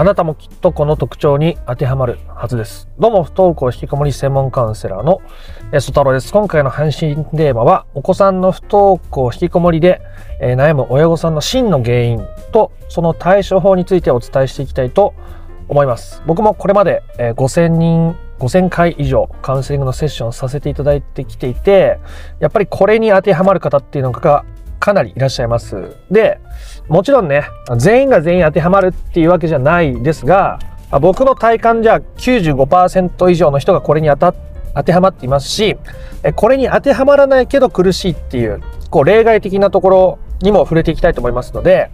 あなたもきっとこの特徴に当てはまるはずです。どうも、不登校引きこもり専門カウンセラーのソ太郎です。今回の配信テーマは、お子さんの不登校引きこもりで、え悩む親御さんの真の原因と、その対処法についてお伝えしていきたいと思います。僕もこれまで、え5000人、5000回以上カウンセリングのセッションをさせていただいてきていて、やっぱりこれに当てはまる方っていうのがかなりいらっしゃいます。で、もちろんね、全員が全員当てはまるっていうわけじゃないですが、僕の体感じゃ95%以上の人がこれに当た当てはまっていますし、これに当てはまらないけど苦しいっていう、こう例外的なところにも触れていきたいと思いますので、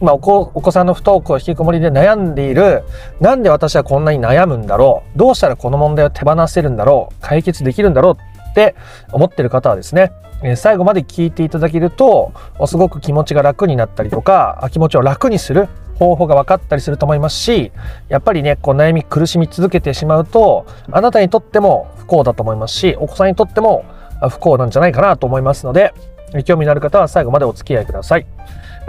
今お子お子さんの不登校引きこもりで悩んでいる、なんで私はこんなに悩むんだろうどうしたらこの問題を手放せるんだろう解決できるんだろうって思ってる方はですね、え最後まで聞いていただけるとすごく気持ちが楽になったりとか気持ちを楽にする方法が分かったりすると思いますしやっぱりねこう悩み苦しみ続けてしまうとあなたにとっても不幸だと思いますしお子さんにとっても不幸なんじゃないかなと思いますので興味のある方は最後までお付き合いください。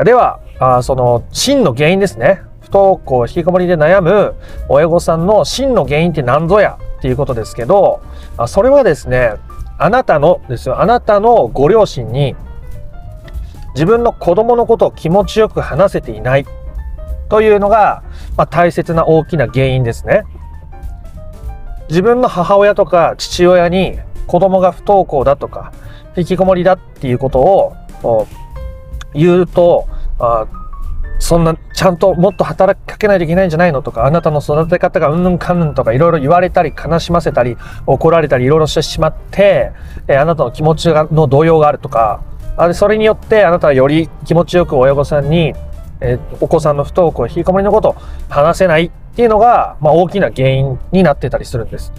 ではあその真の原因ですね。不登校引きこもりで悩む親御さんの真の原因って何ぞやっていうことですけどそれはですねあなたのですよ、あなたのご両親に自分の子供のことを気持ちよく話せていないというのが、まあ、大切な大きな原因ですね。自分の母親とか父親に子供が不登校だとか引きこもりだっていうことを言うとあそんな、ちゃんともっと働きかけないといけないんじゃないのとか、あなたの育て方がうんぬんかんぬんとかいろいろ言われたり、悲しませたり、怒られたりいろいろしてしまって、え、あなたの気持ちの動揺があるとか、あそれによってあなたはより気持ちよく親御さんに、えー、お子さんの不登校、引きこもりのことを話せないっていうのが、まあ、大きな原因になってたりするんです。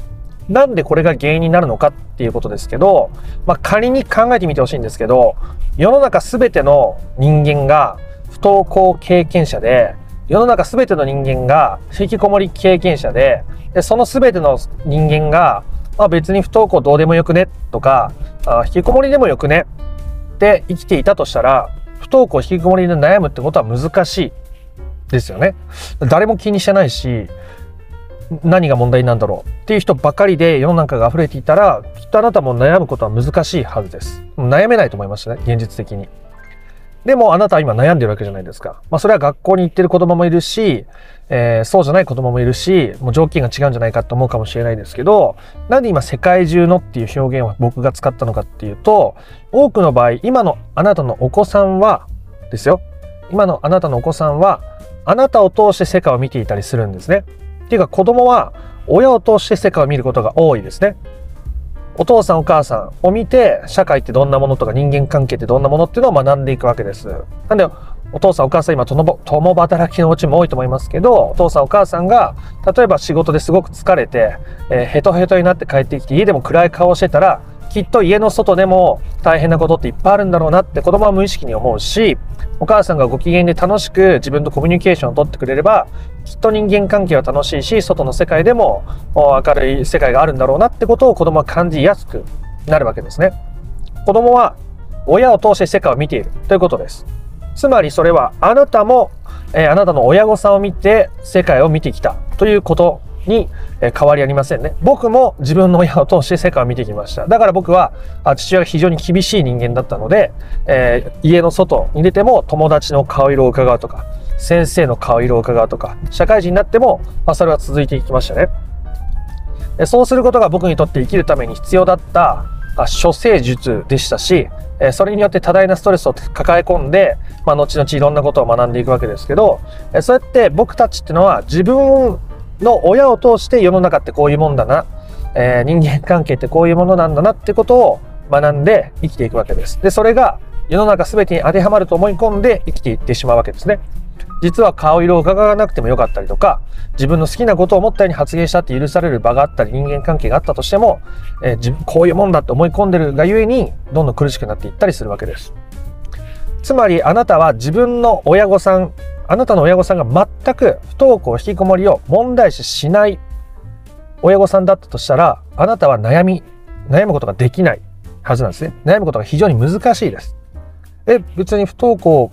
なんでこれが原因になるのかっていうことですけど、まあ、仮に考えてみてほしいんですけど、世の中すべての人間が不登校経験者で、世の中全ての人間が引きこもり経験者で、でその全ての人間が、まあ、別に不登校どうでもよくね？とかあ、引きこもりでもよくね？って生きていたとしたら、不登校引きこもりで悩むってことは難しいですよね。誰も気にしてないし、何が問題なんだろう？っていう人ばかりで世の中が溢れていたら、きっとあなたも悩むことは難しいはずです。悩めないと思いますね、現実的に。でもあなたは今悩んでるわけじゃないですか。まあそれは学校に行ってる子供もいるし、えー、そうじゃない子供もいるし、もう条件が違うんじゃないかと思うかもしれないですけど、なんで今世界中のっていう表現を僕が使ったのかっていうと、多くの場合、今のあなたのお子さんは、ですよ。今のあなたのお子さんは、あなたを通して世界を見ていたりするんですね。っていうか子供は親を通して世界を見ることが多いですね。お父さんお母さんを見て、社会ってどんなものとか人間関係ってどんなものっていうのを学んでいくわけです。なんで、お父さんお母さん今共働きのうちも多いと思いますけど、お父さんお母さんが、例えば仕事ですごく疲れて、えー、ヘトヘトになって帰ってきて家でも暗い顔してたら、きっと家の外でも大変なことっていっぱいあるんだろうなって子供は無意識に思うし、お母さんがご機嫌で楽しく自分とコミュニケーションを取ってくれれば、きっと人間関係は楽しいし、外の世界でも明るい世界があるんだろうなってことを子供は感じやすくなるわけですね。子供は親を通して世界を見ているということです。つまりそれはあなたも、えー、あなたの親御さんを見て世界を見てきたということに変わりありませんね。僕も自分の親を通して世界を見てきました。だから僕は父親が非常に厳しい人間だったので、えー、家の外に出ても友達の顔色を伺うとか、先生の顔色を伺うとか、社会人になっても、まあ、それは続いていきましたね。そうすることが僕にとって生きるために必要だった処世術でしたし、それによって多大なストレスを抱え込んで、まあ、後々いろんなことを学んでいくわけですけど、そうやって僕たちっていうのは自分の親を通して世の中ってこういうもんだな、えー、人間関係ってこういうものなんだなってことを学んで生きていくわけです。で、それが世の中全てに当てはまると思い込んで生きていってしまうわけですね。実は顔色を伺わなくてもよかったりとか、自分の好きなことを思ったように発言したって許される場があったり、人間関係があったとしても、えー、こういうもんだって思い込んでるがゆえに、どんどん苦しくなっていったりするわけです。つまり、あなたは自分の親御さん、あなたの親御さんが全く不登校引きこもりを問題視しない親御さんだったとしたら、あなたは悩み、悩むことができないはずなんですね。悩むことが非常に難しいです。え、別に不登校、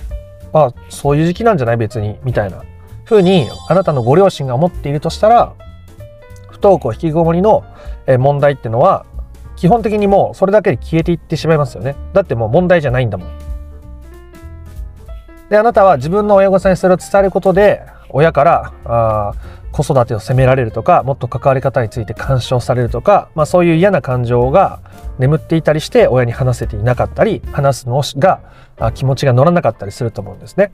まあ、そういう時期なんじゃない？別に、みたいな。ふうにあなたのご両親が思っているとしたら、不登校引きこもりの問題ってのは、基本的にもうそれだけで消えていってしまいますよね。だってもう問題じゃないんだもん。で、あなたは自分の親御さんにそれを伝えることで、親からあ子育てを責められるとかもっと関わり方について干渉されるとか、まあ、そういう嫌な感情が眠っていたりして親に話せていなかったり話すのが気持ちが乗らなかったりすると思うんですね。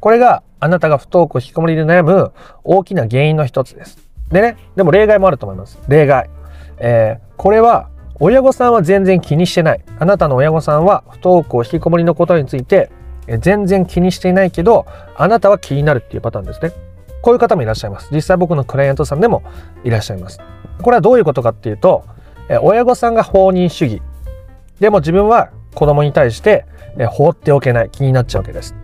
これがあなたが不登校引きこもりで悩む大きな原因の一つです。でね、でも例外もあると思います。例外。えー、これは親御さんは全然気にしてない。あなたの親御さんは不登校引きこもりのことについて全然気にしていないけど、あなたは気になるっていうパターンですね。こういう方もいらっしゃいます。実際僕のクライアントさんでもいらっしゃいます。これはどういうことかっていうと、親御さんが放任主義。でも自分は子供に対して放っておけない気になっちゃうわけです。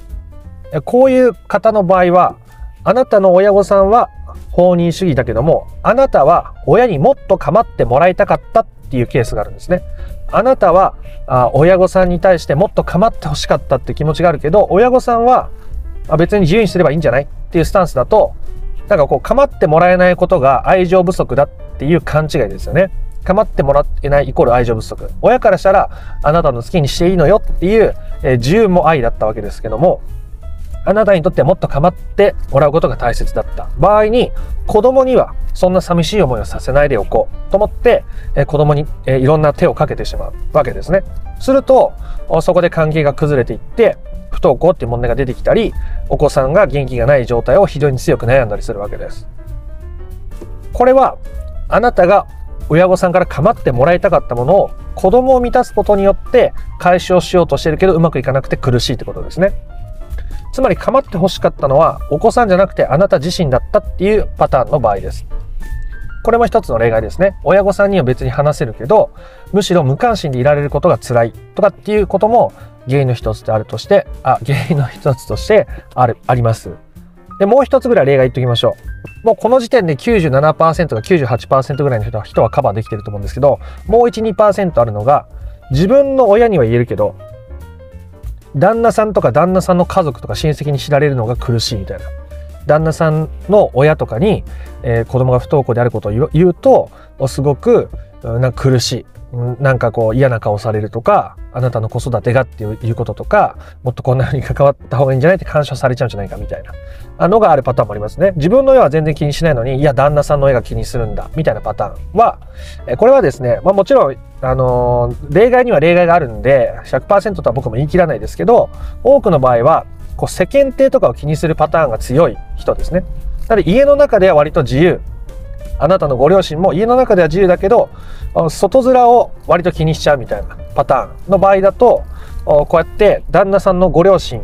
こういう方の場合は、あなたの親御さんは放任主義だけども、あなたは親にもっと構ってもらいたかったっていうケースがあるんですね。あなたはあ親御さんに対してもっと構ってほしかったって気持ちがあるけど、親御さんは別に自由にすればいいんじゃないっていうスタンスだと、なんかこう構ってもらえないことが愛情不足だっていう勘違いですよね。構ってもらってないイコール愛情不足。親からしたらあなたの好きにしていいのよっていう、えー、自由も愛だったわけですけども、あなたにとってもっと構ってもらうことが大切だった場合に子供にはそんな寂しい思いをさせないでおこうと思って、え子供に、えいろんな手をかけてしまうわけですね。するとそこで関係が崩れていって不登校っていう問題が出てきたりお子さんが元気がない状態を非常に強く悩んだりするわけです。これはあなたが親御さんから構ってもらいたかったものを子供を満たすことによって解消しようとしてるけどうまくいかなくて苦しいってことですね。つまり構って欲しかったのはお子さんじゃなくてあなた自身だったっていうパターンの場合です。これも一つの例外ですね。親御さんには別に話せるけど、むしろ無関心でいられることが辛いとかっていうことも原因の一つであるとして、あ、原因の一つとしてある、あります。で、もう一つぐらい例外言っておきましょう。もうこの時点で97%か98%ぐらいの人は人はカバーできてると思うんですけど、もう1、2%あるのが、自分の親には言えるけど、旦那さんとか旦那さんの家族とか親戚に知られるのが苦しいみたいな。旦那さんの親とかに、えー、子供が不登校であることを言うとすごくなんか苦しい。なんかこう嫌な顔されるとかあなたの子育てがっていうこととかもっとこんな風に関わった方がいいんじゃないって干渉されちゃうんじゃないかみたいな。のがあるパターンもありますね。自分の親は全然気にしないのにいや旦那さんの親が気にするんだみたいなパターンはこれはですね、まあ、もちろんあの、例外には例外があるんで100%とは僕も言い切らないですけど多くの場合はこう世間体とかを気にするパターンが強い人ですね。なので家の中では割と自由。あなたのご両親も家の中では自由だけど、外面を割と気にしちゃうみたいなパターンの場合だと、こうやって旦那さんのご両親、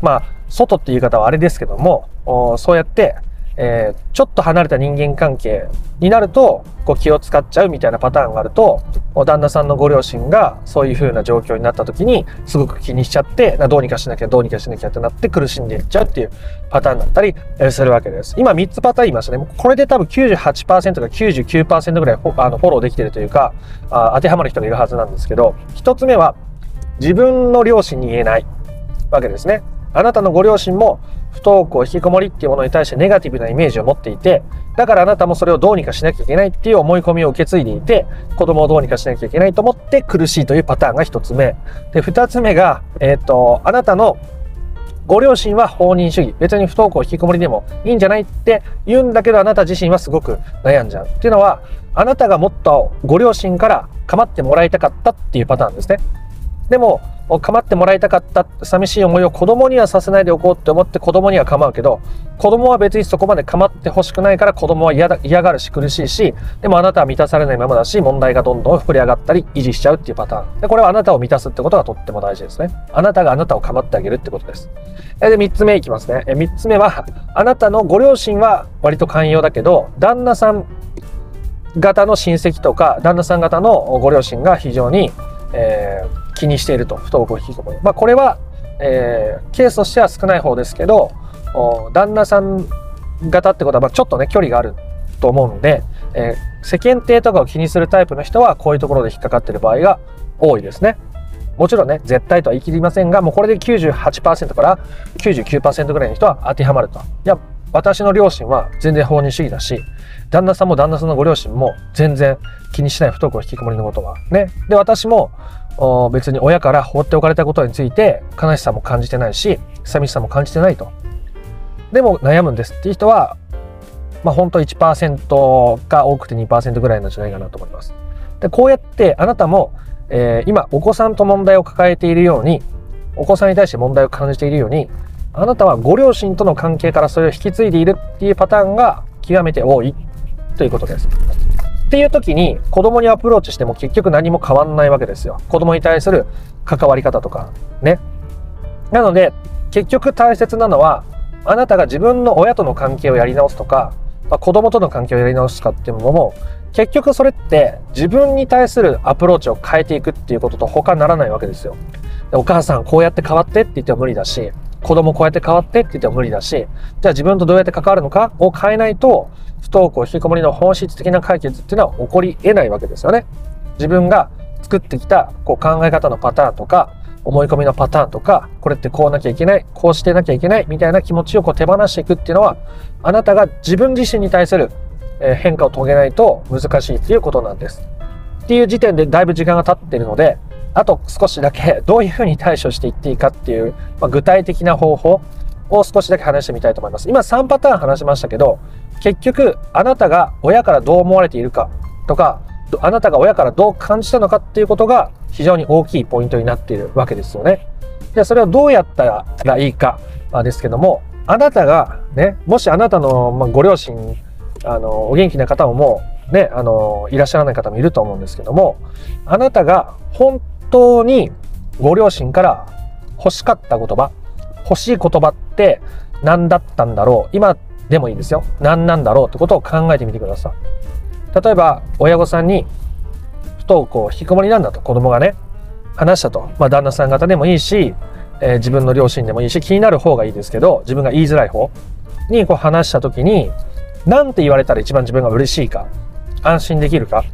まあ、外っていう言い方はあれですけども、そうやってえー、ちょっと離れた人間関係になるとこう気を使っちゃうみたいなパターンがあると旦那さんのご両親がそういう風な状況になった時にすごく気にしちゃってどうにかしなきゃどうにかしなきゃってなって苦しんでいっちゃうっていうパターンだったりするわけです。今3つパターン言いましたね。これで多分98%か99%ぐらいあのフォローできてるというかあ当てはまる人がいるはずなんですけど1つ目は自分の両親に言えないわけですね。あなたのご両親も不登校引きこもりっていうものに対してネガティブなイメージを持っていてだからあなたもそれをどうにかしなきゃいけないっていう思い込みを受け継いでいて子供をどうにかしなきゃいけないと思って苦しいというパターンが1つ目。で2つ目が、えっ、ー、とあなたのご両親は放任主義。別に不登校引きこもりでもいいんじゃないって言うんだけどあなた自身はすごく悩んじゃう。っていうのはあなたがもっとご両親から構ってもらいたかったっていうパターンですね。でも構ってもらいたかった寂しい思いを子供にはさせないでおこうって思って子供には構うけど子供は別にそこまで構ってほしくないから子供は嫌だ嫌がるし苦しいしでもあなたは満たされないままだし問題がどんどん膨れ上がったり維持しちゃうっていうパターン。でこれはあなたを満たすってことがとっても大事ですね。あなたがあなたを構ってあげるってことです。で3つ目いきますね。3つ目はあなたのご両親は割と寛容だけど旦那さん方の親戚とか旦那さん方のご両親が非常に、えー気にしていると不登校引きこもり、まあ、これは、えー、ケースとしては少ない方ですけど旦那さん型ってことはまあちょっとね距離があると思うんで、えー、世間体とかを気にするタイプの人はこういうところで引っかかってる場合が多いですね。もちろんね、絶対とは言い切りませんが、もうこれで98%から99%ぐらいの人は当てはまると。いや、私の両親は全然法人主義だし、旦那さんも旦那さんのご両親も全然気にしない不登校引きこもりのことは。ね。で、私も別に親から放っておかれたことについて悲しさも感じてないし、寂しさも感じてないと。でも悩むんですっていう人は、まあ本当1%か多くて2%ぐらいなんじゃないかなと思います。で、こうやってあなたも、えー、今お子さんと問題を抱えているように、お子さんに対して問題を感じているように、あなたはご両親との関係からそれを引き継いでいるっていうパターンが極めて多いということです。っていう時に子供にアプローチしても結局何も変わんないわけですよ。子供に対する関わり方とかね。なので結局大切なのはあなたが自分の親との関係をやり直すとか、まあ、子供との関係をやり直すかっていうのも結局それって自分に対するアプローチを変えていくっていうことと他ならないわけですよ。お母さんこうやって変わってって言っても無理だし子供こうやって変わってって言っても無理だし、じゃあ自分とどうやって関わるのかを変えないと、不登校引きこもりの本質的な解決っていうのは起こり得ないわけですよね。自分が作ってきたこう考え方のパターンとか、思い込みのパターンとか、これってこうなきゃいけない、こうしてなきゃいけないみたいな気持ちをこう手放していくっていうのは、あなたが自分自身に対する変化を遂げないと難しいっていうことなんです。っていう時点でだいぶ時間が経ってるので、あと少しだけどういうふうに対処していっていいかっていう、まあ、具体的な方法を少しだけ話してみたいと思います。今3パターン話しましたけど、結局あなたが親からどう思われているかとか、あなたが親からどう感じたのかっていうことが非常に大きいポイントになっているわけですよね。で、それをどうやったらいいかですけども、あなたがね、もしあなたのご両親、あの、お元気な方ももうね、あの、いらっしゃらない方もいると思うんですけども、あなたが本当にご両親から欲しかった言葉、欲しい言葉って何だったんだろう今でもいいですよ。何なんだろうってことを考えてみてください。例えば、親御さんに不登校、引きこもりなんだと子供がね、話したと。まあ、旦那さん方でもいいし、えー、自分の両親でもいいし、気になる方がいいですけど、自分が言いづらい方にこう話した時に、何て言われたら一番自分が嬉しいか、安心できるか、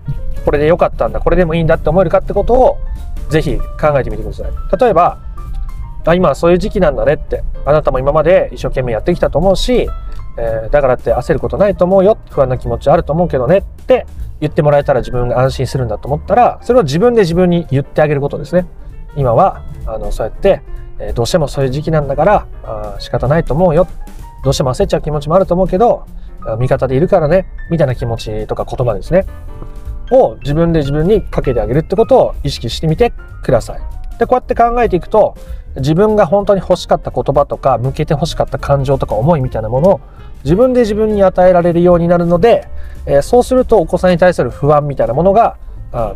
これで良かったんだ、これでもいいんだって思えるかってことをぜひ考えてみてください。例えば、あ今そういう時期なんだねって、あなたも今まで一生懸命やってきたと思うし、えー、だからって焦ることないと思うよ、不安な気持ちあると思うけどねって言ってもらえたら自分が安心するんだと思ったら、それを自分で自分に言ってあげることですね。今は、あの、そうやって、えー、どうしてもそういう時期なんだから、あ仕方ないと思うよ。どうしても焦っちゃう気持ちもあると思うけど、味方でいるからね、みたいな気持ちとか言葉ですね。を自分で自分にかけてあげるってことを意識してみてください。で、こうやって考えていくと、自分が本当に欲しかった言葉とか、向けて欲しかった感情とか思いみたいなものを自分で自分に与えられるようになるので、えー、そうするとお子さんに対する不安みたいなものが、あ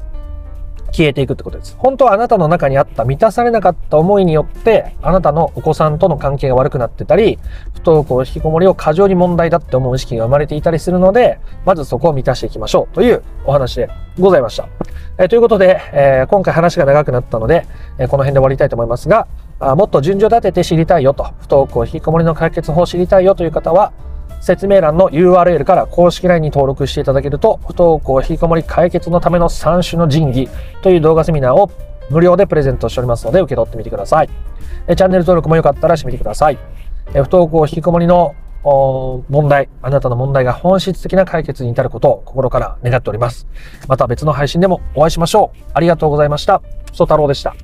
消えていくってことです。本当はあなたの中にあった満たされなかった思いによって、あなたのお子さんとの関係が悪くなってたり、不登校、引きこもりを過剰に問題だって思う意識が生まれていたりするので、まずそこを満たしていきましょうというお話でございました。えー、ということで、えー、今回話が長くなったので、えー、この辺で終わりたいと思いますが、あもっと順序立てて知りたいよと、不登校、引きこもりの解決法を知りたいよという方は、説明欄の URL から公式 LINE に登録していただけると、不登校引きこもり解決のための3種の神器という動画セミナーを無料でプレゼントしておりますので、受け取ってみてください。チャンネル登録もよかったらしてみてください。不登校引きこもりの問題、あなたの問題が本質的な解決に至ることを心から願っております。また別の配信でもお会いしましょう。ありがとうございました。ソ太郎でした。